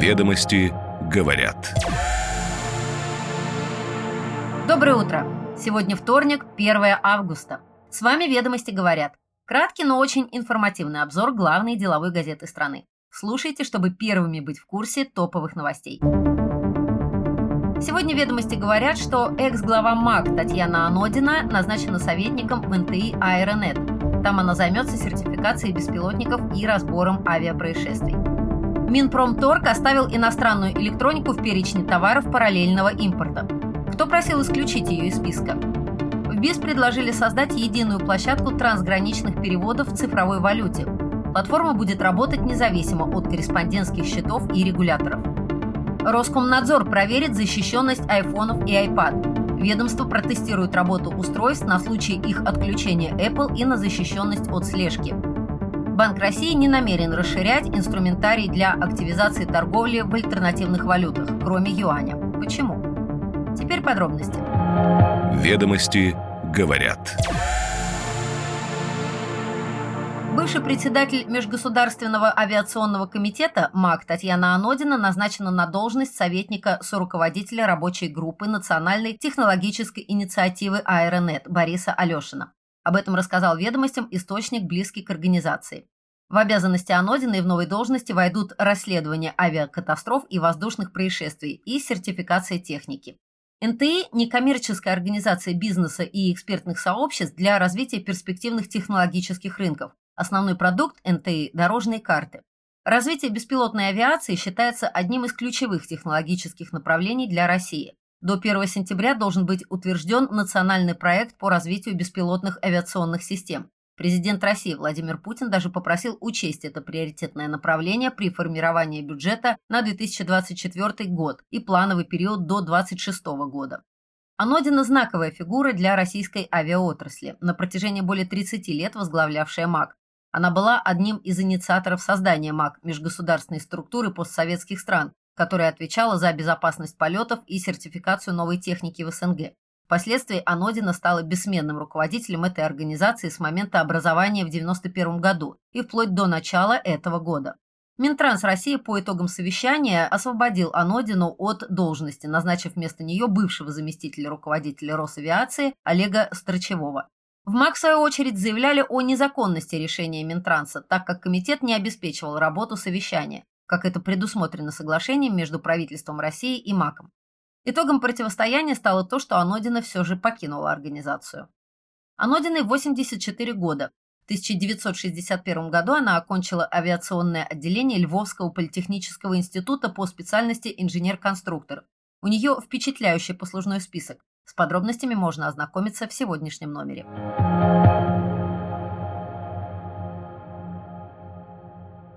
Ведомости говорят. Доброе утро! Сегодня вторник, 1 августа. С вами «Ведомости говорят». Краткий, но очень информативный обзор главной деловой газеты страны. Слушайте, чтобы первыми быть в курсе топовых новостей. Сегодня ведомости говорят, что экс-глава МАК Татьяна Анодина назначена советником в НТИ «Аэронет». Там она займется сертификацией беспилотников и разбором авиапроисшествий. Минпромторг оставил иностранную электронику в перечне товаров параллельного импорта. Кто просил исключить ее из списка? В БИС предложили создать единую площадку трансграничных переводов в цифровой валюте. Платформа будет работать независимо от корреспондентских счетов и регуляторов. Роскомнадзор проверит защищенность айфонов и iPad. Ведомство протестирует работу устройств на случай их отключения Apple и на защищенность от слежки. Банк России не намерен расширять инструментарий для активизации торговли в альтернативных валютах, кроме юаня. Почему? Теперь подробности. Ведомости говорят. Бывший председатель Межгосударственного авиационного комитета МАК Татьяна Анодина назначена на должность советника соруководителя рабочей группы Национальной технологической инициативы «Аэронет» Бориса Алешина. Об этом рассказал ведомостям источник, близкий к организации. В обязанности Анодиной в новой должности войдут расследование авиакатастроф и воздушных происшествий и сертификация техники. НТИ – некоммерческая организация бизнеса и экспертных сообществ для развития перспективных технологических рынков, Основной продукт НТИ – дорожные карты. Развитие беспилотной авиации считается одним из ключевых технологических направлений для России. До 1 сентября должен быть утвержден национальный проект по развитию беспилотных авиационных систем. Президент России Владимир Путин даже попросил учесть это приоритетное направление при формировании бюджета на 2024 год и плановый период до 2026 года. Анодина – знаковая фигура для российской авиаотрасли, на протяжении более 30 лет возглавлявшая МАК, она была одним из инициаторов создания МАК межгосударственной структуры постсоветских стран, которая отвечала за безопасность полетов и сертификацию новой техники в СНГ. Впоследствии Анодина стала бессменным руководителем этой организации с момента образования в 1991 году и вплоть до начала этого года. Минтранс России по итогам совещания освободил Анодину от должности, назначив вместо нее бывшего заместителя руководителя Росавиации Олега Страчевого. В МАК, в свою очередь, заявляли о незаконности решения Минтранса, так как комитет не обеспечивал работу совещания, как это предусмотрено соглашением между правительством России и МАКом. Итогом противостояния стало то, что Анодина все же покинула организацию. Анодиной 84 года. В 1961 году она окончила авиационное отделение Львовского политехнического института по специальности инженер-конструктор. У нее впечатляющий послужной список. С подробностями можно ознакомиться в сегодняшнем номере.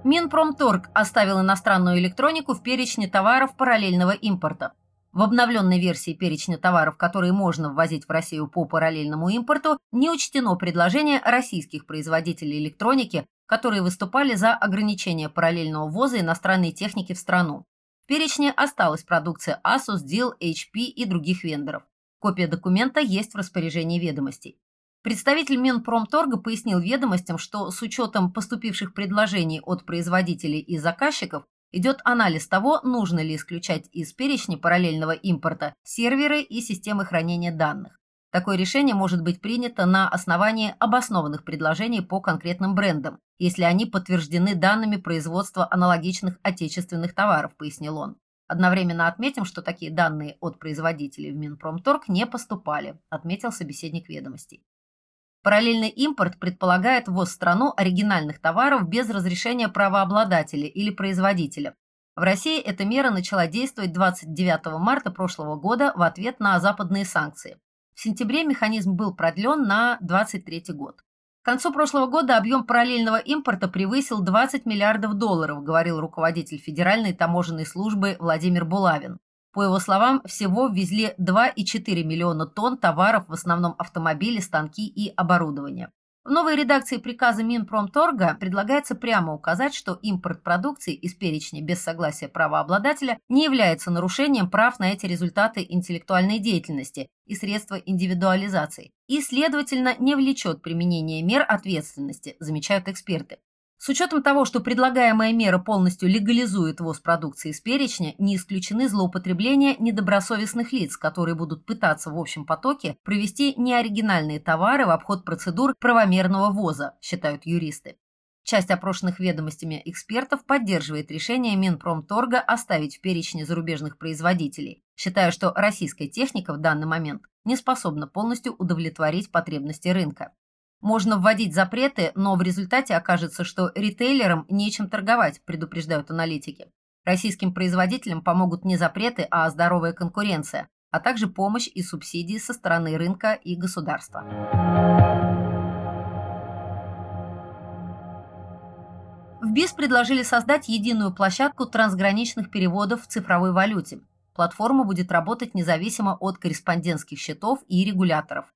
Минпромторг оставил иностранную электронику в перечне товаров параллельного импорта. В обновленной версии перечня товаров, которые можно ввозить в Россию по параллельному импорту, не учтено предложение российских производителей электроники, которые выступали за ограничение параллельного ввоза иностранной техники в страну. В перечне осталась продукция Asus, Dell, HP и других вендоров. Копия документа есть в распоряжении ведомостей. Представитель Минпромторга пояснил ведомостям, что с учетом поступивших предложений от производителей и заказчиков идет анализ того, нужно ли исключать из перечня параллельного импорта серверы и системы хранения данных. Такое решение может быть принято на основании обоснованных предложений по конкретным брендам, если они подтверждены данными производства аналогичных отечественных товаров, пояснил он. Одновременно отметим, что такие данные от производителей в Минпромторг не поступали, отметил собеседник ведомостей. Параллельный импорт предполагает ввоз в страну оригинальных товаров без разрешения правообладателя или производителя. В России эта мера начала действовать 29 марта прошлого года в ответ на западные санкции. В сентябре механизм был продлен на 2023 год. К концу прошлого года объем параллельного импорта превысил 20 миллиардов долларов, говорил руководитель Федеральной таможенной службы Владимир Булавин. По его словам, всего ввезли 2,4 миллиона тонн товаров, в основном автомобили, станки и оборудование. В новой редакции приказа Минпромторга предлагается прямо указать, что импорт продукции из перечня без согласия правообладателя не является нарушением прав на эти результаты интеллектуальной деятельности и средства индивидуализации, и, следовательно, не влечет применение мер ответственности, замечают эксперты. С учетом того, что предлагаемая мера полностью легализует ввоз продукции из перечня, не исключены злоупотребления недобросовестных лиц, которые будут пытаться в общем потоке провести неоригинальные товары в обход процедур правомерного ввоза, считают юристы. Часть опрошенных ведомостями экспертов поддерживает решение Минпромторга оставить в перечне зарубежных производителей, считая, что российская техника в данный момент не способна полностью удовлетворить потребности рынка. Можно вводить запреты, но в результате окажется, что ритейлерам нечем торговать, предупреждают аналитики. Российским производителям помогут не запреты, а здоровая конкуренция, а также помощь и субсидии со стороны рынка и государства. В БИС предложили создать единую площадку трансграничных переводов в цифровой валюте. Платформа будет работать независимо от корреспондентских счетов и регуляторов.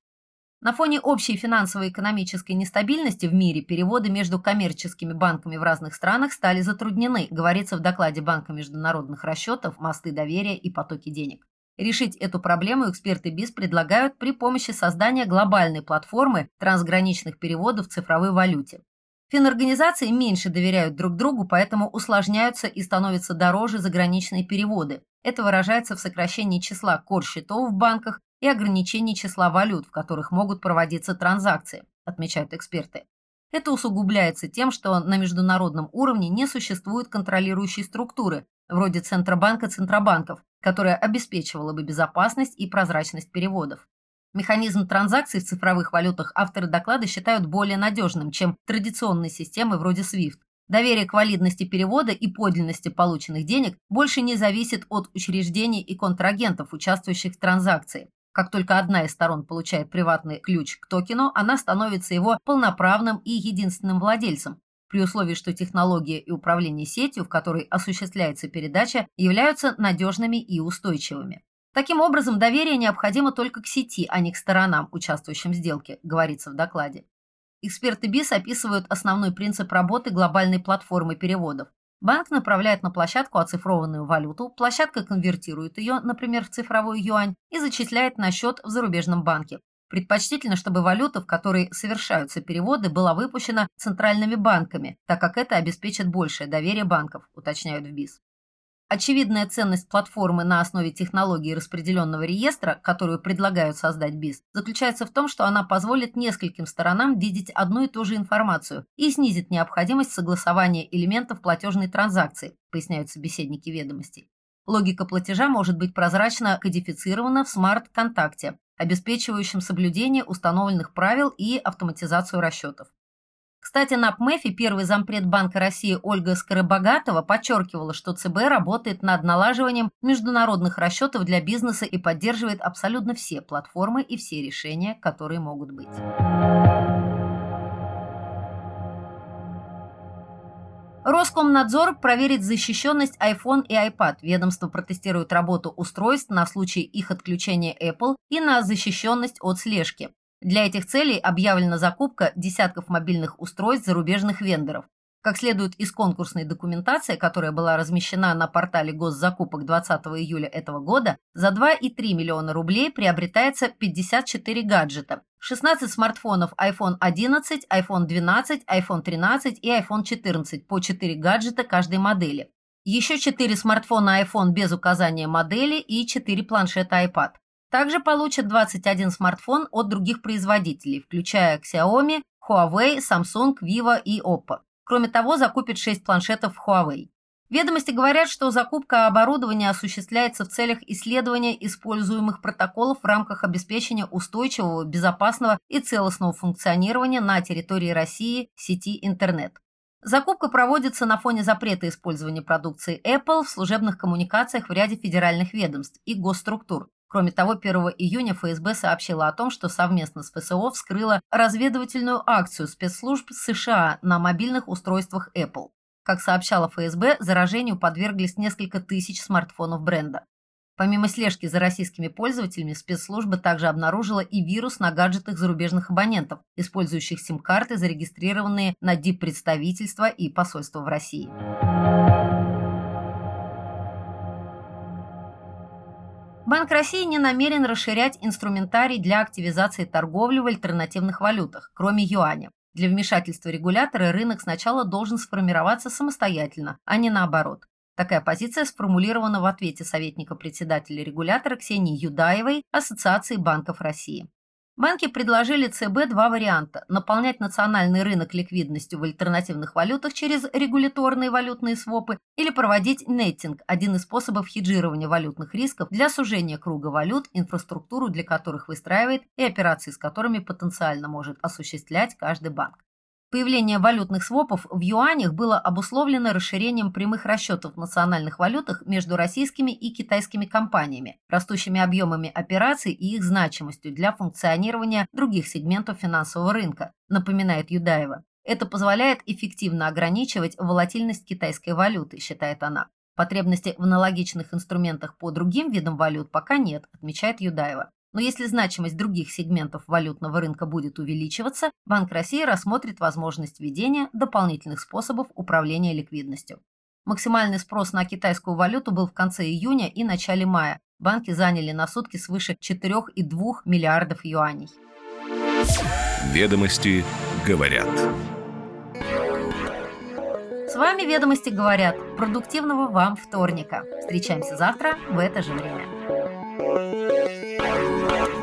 На фоне общей финансово-экономической нестабильности в мире переводы между коммерческими банками в разных странах стали затруднены, говорится в докладе Банка международных расчетов «Мосты доверия и потоки денег». Решить эту проблему эксперты БИС предлагают при помощи создания глобальной платформы трансграничных переводов в цифровой валюте. Финорганизации меньше доверяют друг другу, поэтому усложняются и становятся дороже заграничные переводы. Это выражается в сокращении числа кор-счетов в банках и ограничении числа валют, в которых могут проводиться транзакции, отмечают эксперты. Это усугубляется тем, что на международном уровне не существует контролирующей структуры, вроде Центробанка Центробанков, которая обеспечивала бы безопасность и прозрачность переводов. Механизм транзакций в цифровых валютах авторы доклада считают более надежным, чем традиционные системы вроде SWIFT. Доверие к валидности перевода и подлинности полученных денег больше не зависит от учреждений и контрагентов, участвующих в транзакции. Как только одна из сторон получает приватный ключ к токену, она становится его полноправным и единственным владельцем, при условии, что технология и управление сетью, в которой осуществляется передача, являются надежными и устойчивыми. Таким образом, доверие необходимо только к сети, а не к сторонам, участвующим в сделке, говорится в докладе. Эксперты БИС описывают основной принцип работы глобальной платформы переводов. Банк направляет на площадку оцифрованную валюту, площадка конвертирует ее, например, в цифровой юань, и зачисляет на счет в зарубежном банке. Предпочтительно, чтобы валюта, в которой совершаются переводы, была выпущена центральными банками, так как это обеспечит большее доверие банков, уточняют в БИС. Очевидная ценность платформы на основе технологии распределенного реестра, которую предлагают создать БИС, заключается в том, что она позволит нескольким сторонам видеть одну и ту же информацию и снизит необходимость согласования элементов платежной транзакции, поясняют собеседники ведомостей. Логика платежа может быть прозрачно кодифицирована в смарт-контакте, обеспечивающем соблюдение установленных правил и автоматизацию расчетов. Кстати, на ПМЭФе первый зампред Банка России Ольга Скоробогатова подчеркивала, что ЦБ работает над налаживанием международных расчетов для бизнеса и поддерживает абсолютно все платформы и все решения, которые могут быть. Роскомнадзор проверит защищенность iPhone и iPad. Ведомство протестирует работу устройств на случай их отключения Apple и на защищенность от слежки. Для этих целей объявлена закупка десятков мобильных устройств зарубежных вендоров. Как следует из конкурсной документации, которая была размещена на портале госзакупок 20 июля этого года, за 2,3 миллиона рублей приобретается 54 гаджета, 16 смартфонов iPhone 11, iPhone 12, iPhone 13 и iPhone 14 по 4 гаджета каждой модели. Еще 4 смартфона iPhone без указания модели и 4 планшета iPad. Также получат 21 смартфон от других производителей, включая Xiaomi, Huawei, Samsung, Vivo и Oppo. Кроме того, закупят 6 планшетов Huawei. Ведомости говорят, что закупка оборудования осуществляется в целях исследования используемых протоколов в рамках обеспечения устойчивого, безопасного и целостного функционирования на территории России сети интернет. Закупка проводится на фоне запрета использования продукции Apple в служебных коммуникациях в ряде федеральных ведомств и госструктур, Кроме того, 1 июня ФСБ сообщила о том, что совместно с ФСО вскрыла разведывательную акцию спецслужб США на мобильных устройствах Apple. Как сообщала ФСБ, заражению подверглись несколько тысяч смартфонов бренда. Помимо слежки за российскими пользователями, спецслужба также обнаружила и вирус на гаджетах зарубежных абонентов, использующих сим-карты, зарегистрированные на диппредставительства и посольства в России. Банк России не намерен расширять инструментарий для активизации торговли в альтернативных валютах, кроме юаня. Для вмешательства регулятора рынок сначала должен сформироваться самостоятельно, а не наоборот. Такая позиция сформулирована в ответе советника председателя регулятора Ксении Юдаевой Ассоциации банков России. Банки предложили ЦБ два варианта – наполнять национальный рынок ликвидностью в альтернативных валютах через регуляторные валютные свопы или проводить неттинг – один из способов хеджирования валютных рисков для сужения круга валют, инфраструктуру для которых выстраивает и операции с которыми потенциально может осуществлять каждый банк. Появление валютных свопов в юанях было обусловлено расширением прямых расчетов в национальных валютах между российскими и китайскими компаниями, растущими объемами операций и их значимостью для функционирования других сегментов финансового рынка, напоминает Юдаева. Это позволяет эффективно ограничивать волатильность китайской валюты, считает она. Потребности в аналогичных инструментах по другим видам валют пока нет, отмечает Юдаева. Но если значимость других сегментов валютного рынка будет увеличиваться, Банк России рассмотрит возможность введения дополнительных способов управления ликвидностью. Максимальный спрос на китайскую валюту был в конце июня и начале мая. Банки заняли на сутки свыше 4,2 миллиардов юаней. Ведомости говорят. С вами «Ведомости говорят». Продуктивного вам вторника. Встречаемся завтра в это же время. Thank you.